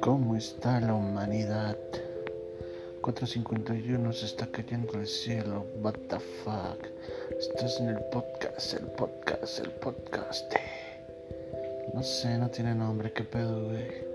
¿Cómo está la humanidad? 451 se está cayendo el cielo. What the fuck? Estás en el podcast, el podcast, el podcast. No sé, no tiene nombre. ¿Qué pedo, güey?